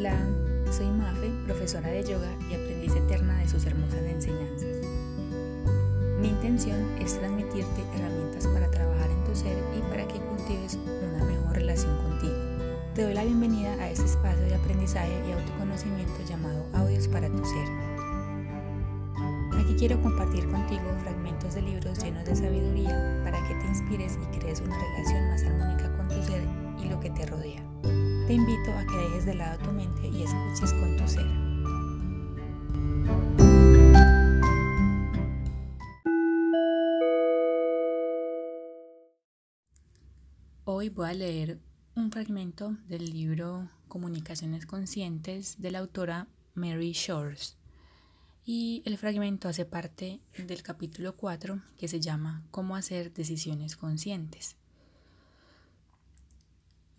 Hola, soy Mafe, profesora de yoga y aprendiz eterna de sus hermosas enseñanzas. Mi intención es transmitirte herramientas para trabajar en tu ser y para que cultives una mejor relación contigo. Te doy la bienvenida a este espacio de aprendizaje y autoconocimiento llamado Audios para tu ser. Aquí quiero compartir contigo fragmentos de libros llenos de sabiduría para que te inspires y crees una relación más armónica te invito a que dejes de lado tu mente y escuches con tu ser. Hoy voy a leer un fragmento del libro Comunicaciones Conscientes de la autora Mary Shores. Y el fragmento hace parte del capítulo 4 que se llama Cómo hacer decisiones conscientes.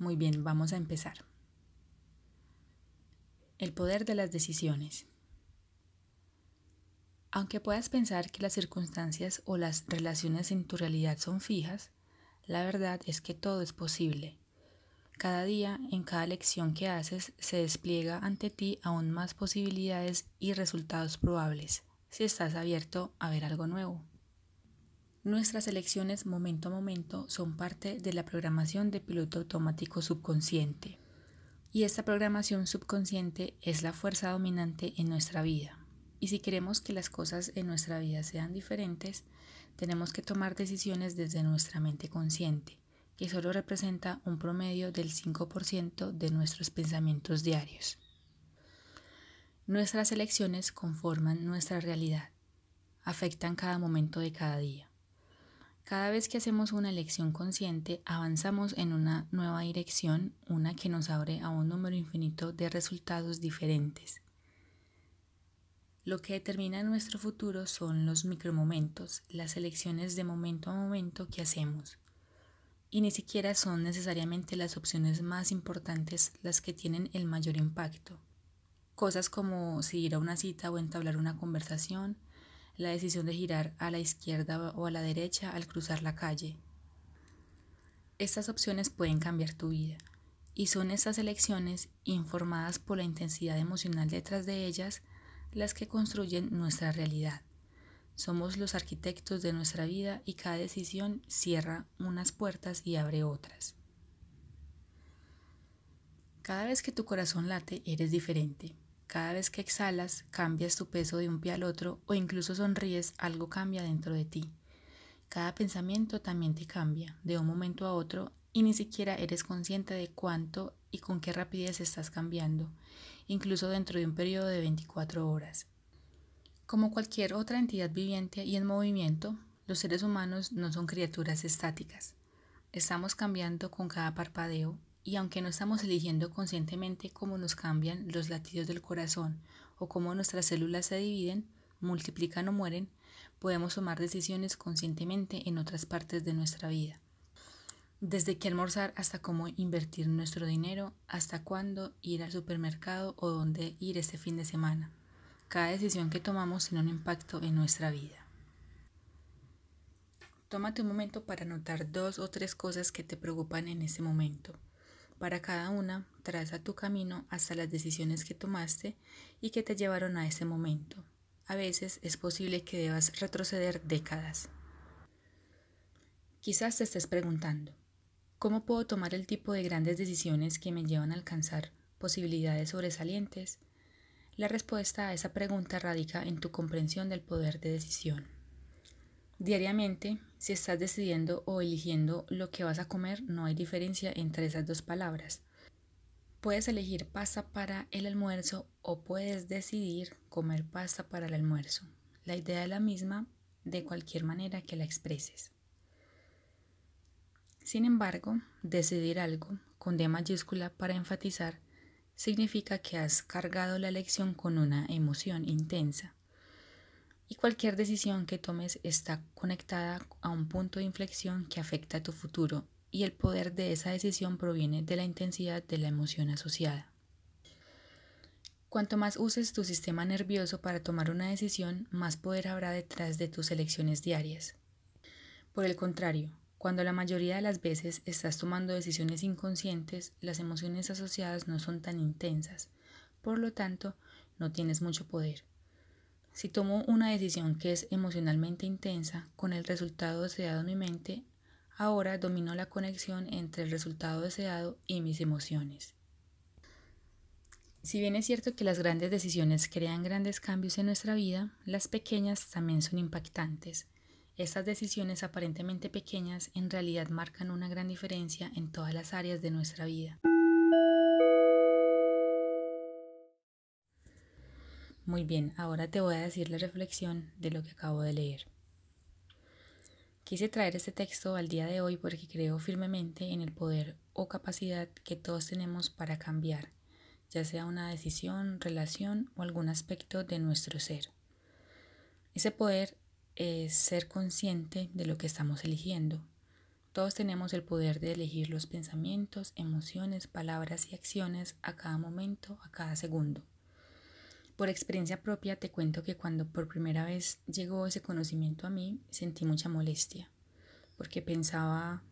Muy bien, vamos a empezar. El poder de las decisiones. Aunque puedas pensar que las circunstancias o las relaciones en tu realidad son fijas, la verdad es que todo es posible. Cada día, en cada lección que haces, se despliega ante ti aún más posibilidades y resultados probables, si estás abierto a ver algo nuevo. Nuestras elecciones momento a momento son parte de la programación de piloto automático subconsciente. Y esta programación subconsciente es la fuerza dominante en nuestra vida. Y si queremos que las cosas en nuestra vida sean diferentes, tenemos que tomar decisiones desde nuestra mente consciente, que solo representa un promedio del 5% de nuestros pensamientos diarios. Nuestras elecciones conforman nuestra realidad, afectan cada momento de cada día. Cada vez que hacemos una elección consciente, avanzamos en una nueva dirección, una que nos abre a un número infinito de resultados diferentes. Lo que determina nuestro futuro son los micromomentos, las elecciones de momento a momento que hacemos. Y ni siquiera son necesariamente las opciones más importantes las que tienen el mayor impacto. Cosas como si ir a una cita o entablar una conversación, la decisión de girar a la izquierda o a la derecha al cruzar la calle. Estas opciones pueden cambiar tu vida y son estas elecciones, informadas por la intensidad emocional detrás de ellas, las que construyen nuestra realidad. Somos los arquitectos de nuestra vida y cada decisión cierra unas puertas y abre otras. Cada vez que tu corazón late, eres diferente. Cada vez que exhalas, cambias tu peso de un pie al otro o incluso sonríes, algo cambia dentro de ti. Cada pensamiento también te cambia de un momento a otro y ni siquiera eres consciente de cuánto y con qué rapidez estás cambiando, incluso dentro de un periodo de 24 horas. Como cualquier otra entidad viviente y en movimiento, los seres humanos no son criaturas estáticas. Estamos cambiando con cada parpadeo y aunque no estamos eligiendo conscientemente cómo nos cambian los latidos del corazón o cómo nuestras células se dividen, multiplican o mueren, podemos tomar decisiones conscientemente en otras partes de nuestra vida. Desde qué almorzar hasta cómo invertir nuestro dinero, hasta cuándo ir al supermercado o dónde ir este fin de semana. Cada decisión que tomamos tiene un impacto en nuestra vida. Tómate un momento para notar dos o tres cosas que te preocupan en este momento. Para cada una, traza tu camino hasta las decisiones que tomaste y que te llevaron a ese momento. A veces es posible que debas retroceder décadas. Quizás te estés preguntando, ¿cómo puedo tomar el tipo de grandes decisiones que me llevan a alcanzar posibilidades sobresalientes? La respuesta a esa pregunta radica en tu comprensión del poder de decisión. Diariamente, si estás decidiendo o eligiendo lo que vas a comer, no hay diferencia entre esas dos palabras. Puedes elegir pasta para el almuerzo o puedes decidir comer pasta para el almuerzo. La idea es la misma de cualquier manera que la expreses. Sin embargo, decidir algo con D mayúscula para enfatizar significa que has cargado la elección con una emoción intensa y cualquier decisión que tomes está conectada a un punto de inflexión que afecta a tu futuro y el poder de esa decisión proviene de la intensidad de la emoción asociada. Cuanto más uses tu sistema nervioso para tomar una decisión, más poder habrá detrás de tus elecciones diarias. Por el contrario, cuando la mayoría de las veces estás tomando decisiones inconscientes, las emociones asociadas no son tan intensas, Por lo tanto, no tienes mucho poder. Si tomo una decisión que es emocionalmente intensa con el resultado deseado en mi mente, ahora domino la conexión entre el resultado deseado y mis emociones. Si bien es cierto que las grandes decisiones crean grandes cambios en nuestra vida, las pequeñas también son impactantes. Estas decisiones aparentemente pequeñas en realidad marcan una gran diferencia en todas las áreas de nuestra vida. Muy bien, ahora te voy a decir la reflexión de lo que acabo de leer. Quise traer este texto al día de hoy porque creo firmemente en el poder o capacidad que todos tenemos para cambiar ya sea una decisión, relación o algún aspecto de nuestro ser. Ese poder es ser consciente de lo que estamos eligiendo. Todos tenemos el poder de elegir los pensamientos, emociones, palabras y acciones a cada momento, a cada segundo. Por experiencia propia te cuento que cuando por primera vez llegó ese conocimiento a mí, sentí mucha molestia, porque pensaba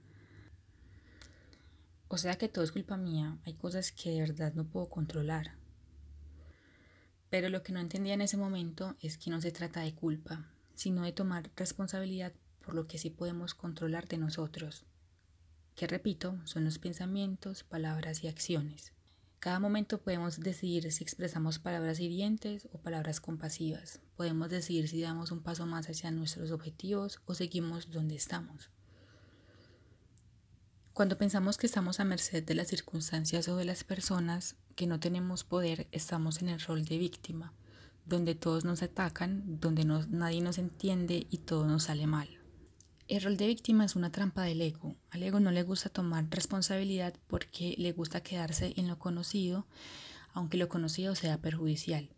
o sea que todo es culpa mía, hay cosas que de verdad no puedo controlar. Pero lo que no entendía en ese momento es que no se trata de culpa, sino de tomar responsabilidad por lo que sí podemos controlar de nosotros, que repito, son los pensamientos, palabras y acciones. Cada momento podemos decidir si expresamos palabras hirientes o palabras compasivas. Podemos decidir si damos un paso más hacia nuestros objetivos o seguimos donde estamos. Cuando pensamos que estamos a merced de las circunstancias o de las personas, que no tenemos poder, estamos en el rol de víctima, donde todos nos atacan, donde nadie nos entiende y todo nos sale mal. El rol de víctima es una trampa del ego. Al ego no le gusta tomar responsabilidad porque le gusta quedarse en lo conocido, aunque lo conocido sea perjudicial.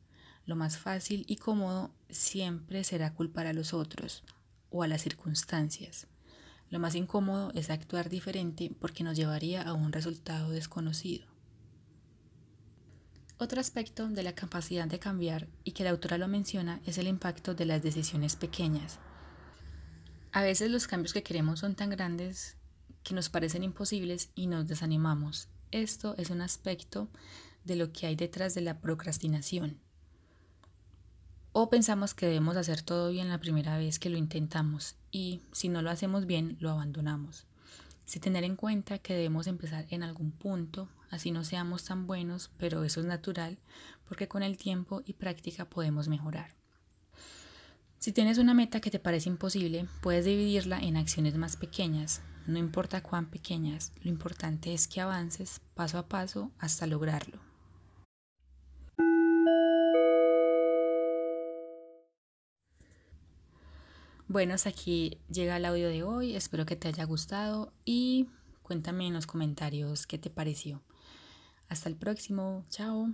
Lo más fácil y cómodo siempre será culpar a los otros o a las circunstancias. Lo más incómodo es actuar diferente porque nos llevaría a un resultado desconocido. Otro aspecto de la capacidad de cambiar y que la autora lo menciona es el impacto de las decisiones pequeñas. A veces los cambios que queremos son tan grandes que nos parecen imposibles y nos desanimamos. Esto es un aspecto de lo que hay detrás de la procrastinación. O pensamos que debemos hacer todo bien la primera vez que lo intentamos y si no lo hacemos bien lo abandonamos. Sin tener en cuenta que debemos empezar en algún punto, así no seamos tan buenos, pero eso es natural porque con el tiempo y práctica podemos mejorar. Si tienes una meta que te parece imposible, puedes dividirla en acciones más pequeñas, no importa cuán pequeñas, lo importante es que avances paso a paso hasta lograrlo. Bueno, hasta aquí llega el audio de hoy. Espero que te haya gustado y cuéntame en los comentarios qué te pareció. Hasta el próximo. Chao.